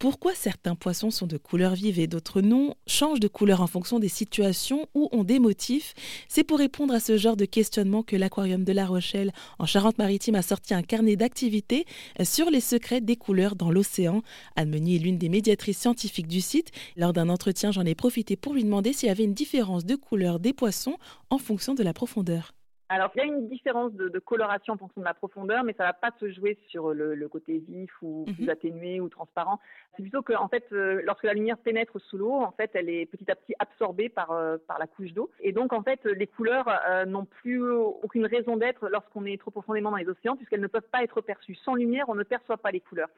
Pourquoi certains poissons sont de couleur vive et d'autres non, changent de couleur en fonction des situations ou ont des motifs C'est pour répondre à ce genre de questionnement que l'Aquarium de La Rochelle en Charente-Maritime a sorti un carnet d'activités sur les secrets des couleurs dans l'océan. Anne est l'une des médiatrices scientifiques du site. Lors d'un entretien, j'en ai profité pour lui demander s'il y avait une différence de couleur des poissons en fonction de la profondeur. Alors, il y a une différence de, coloration en fonction de la profondeur, mais ça va pas se jouer sur le, côté vif ou plus mhm. atténué ou transparent. C'est plutôt que, en fait, euh, lorsque la lumière pénètre sous l'eau, en fait, elle est petit à petit absorbée par, euh, par la couche d'eau. Et donc, en fait, les couleurs euh, n'ont plus aucune raison d'être lorsqu'on est trop profondément dans les océans, puisqu'elles ne peuvent pas être perçues. Sans lumière, on ne perçoit pas les couleurs.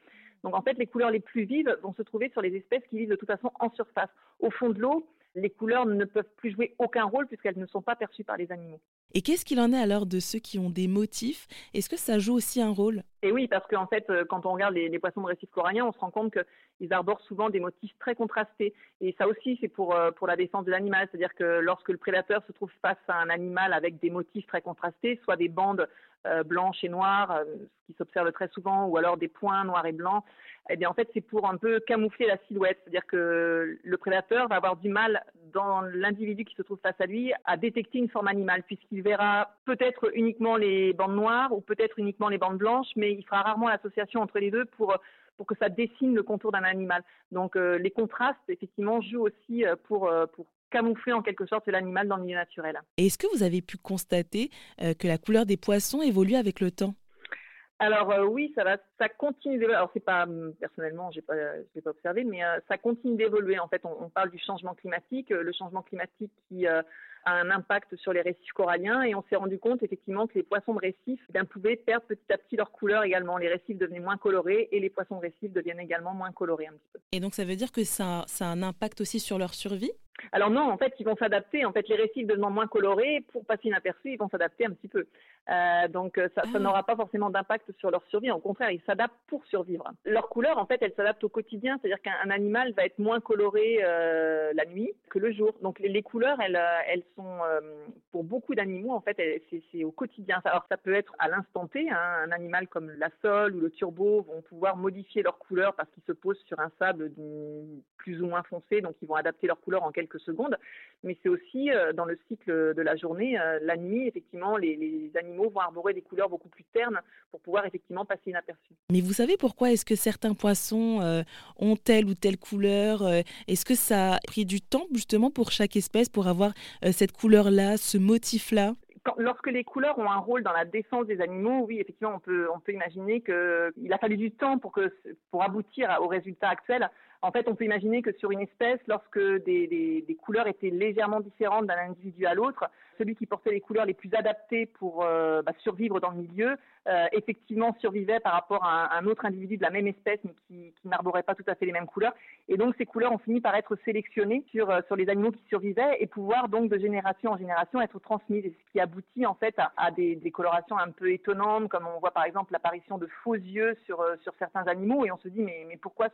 Donc, en fait, les couleurs les plus vives vont se trouver sur les espèces qui vivent de toute façon en surface. Au fond de l'eau, les couleurs ne peuvent plus jouer aucun rôle puisqu'elles ne sont pas perçues par les animaux. Et qu'est-ce qu'il en est alors de ceux qui ont des motifs? Est-ce que ça joue aussi un rôle? Et oui, parce qu'en fait, euh, quand on regarde les, poissons de récif corallien, on se rend compte qu'ils arborent souvent des motifs très contrastés. Et ça aussi, c'est pour, euh, pour la défense de l'animal. C'est-à-dire que lorsque le prédateur se trouve face à un animal avec des motifs très contrastés, soit des bandes blanches et noires, ce qui s'observe très souvent, ou alors des points noirs et blancs, eh bien en fait c'est pour un peu camoufler la silhouette, c'est-à-dire que le prédateur va avoir du mal dans l'individu qui se trouve face à lui à détecter une forme animale, puisqu'il verra peut-être uniquement les bandes noires ou peut-être uniquement les bandes blanches, mais il fera rarement l'association entre les deux pour pour que ça dessine le contour d'un animal. Donc euh, les contrastes effectivement jouent aussi euh, pour euh, pour camoufler en quelque sorte l'animal dans le milieu naturel. Et est-ce que vous avez pu constater que la couleur des poissons évolue avec le temps? Alors euh, oui, ça va, ça continue d'évoluer. Alors c'est pas hum, personnellement, j'ai pas, l'ai pas observé, mais euh, ça continue d'évoluer. En fait, on, parle du changement climatique, euh, le changement climatique qui a un impact sur les récifs coralliens, et on s'est rendu compte effectivement que les poissons de récif eh pouvaient perdre petit à petit leur couleur également. Les récifs devenaient moins colorés et les poissons de récif deviennent également moins colorés un petit peu. Et donc ça veut dire que ça, ça a un impact aussi sur leur survie? Alors non, en fait, ils vont s'adapter. En fait, les récifs devenant moins colorés, pour passer inaperçus, ils vont s'adapter un petit peu. Euh, donc ça, ça ah. n'aura pas forcément d'impact sur leur survie. Au contraire, ils s'adaptent pour survivre. Leur couleur, en fait, elle s'adapte au quotidien. C'est-à-dire qu'un animal va être moins coloré euh, la nuit que le jour. Donc les, les couleurs, elles, euh, elles sont euh, pour beaucoup d'animaux, en fait, c'est au quotidien. Alors ça peut être à l'instant T. Hein, un animal comme la sole ou le turbo vont pouvoir modifier leur couleur parce qu'ils se posent sur un sable plus ou moins foncé, donc ils vont adapter leur couleur en quelques secondes. Mais c'est aussi dans le cycle de la journée, la nuit, effectivement, les, les animaux vont arborer des couleurs beaucoup plus ternes pour pouvoir effectivement passer inaperçu. Mais vous savez pourquoi est-ce que certains poissons euh, ont telle ou telle couleur euh, Est-ce que ça a pris du temps justement pour chaque espèce pour avoir euh, cette couleur-là, ce motif-là? Lorsque les couleurs ont un rôle dans la défense des animaux, oui, effectivement, on peut, on peut imaginer qu'il a fallu du temps pour, que, pour aboutir au résultat actuel. En fait, on peut imaginer que sur une espèce, lorsque des, couleurs étaient légèrement différentes d'un individu à l'autre, celui qui portait les couleurs les plus adaptées pour euh, bah, survivre dans le milieu, euh, effectivement survivait par rapport à un, autre individu de la même espèce, mais qui, n'arborait pas tout à fait les mêmes couleurs. Et donc, ces couleurs ont fini par être sélectionnées sur, euh, les animaux qui survivaient et pouvoir donc de génération en génération être transmises. ce qui aboutit en fait à, des, colorations un peu étonnantes, comme on voit par exemple l'apparition de faux yeux sur, certains animaux. Et on se dit, mais, pourquoi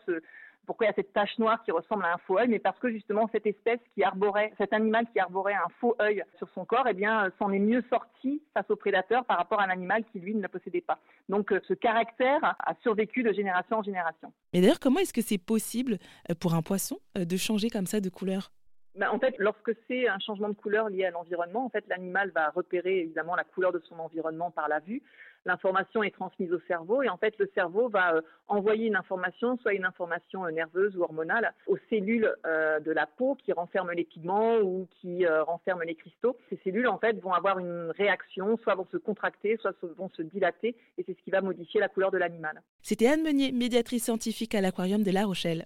y a cette tache noire qui ressemble à un faux œil Mais parce que justement cette espèce qui arborait, cet animal qui arborait un faux œil sur son corps, eh bien, euh, s'en est mieux sorti face au prédateur par rapport à un animal qui lui ne le possédait pas. Donc euh, ce caractère a survécu de génération en génération. Mais d'ailleurs, comment est-ce que c'est possible euh, pour un poisson de changer comme ça de couleur? Ben, en fait, lorsque c'est un changement de couleur lié à l'environnement, en fait, l'animal va repérer évidemment la couleur de son environnement par la vue. L'information est transmise au cerveau et en fait, le cerveau va euh, envoyer une information, soit une information euh, nerveuse ou hormonale, aux cellules euh, de la peau qui renferment les pigments ou qui renferment les cristaux. Ces cellules, en fait, vont avoir une réaction, soit vont se contracter, soit vont se dilater, et c'est ce qui va modifier la couleur de l'animal. C'était Anne Meunier, médiatrice scientifique à l'Aquarium de La Rochelle.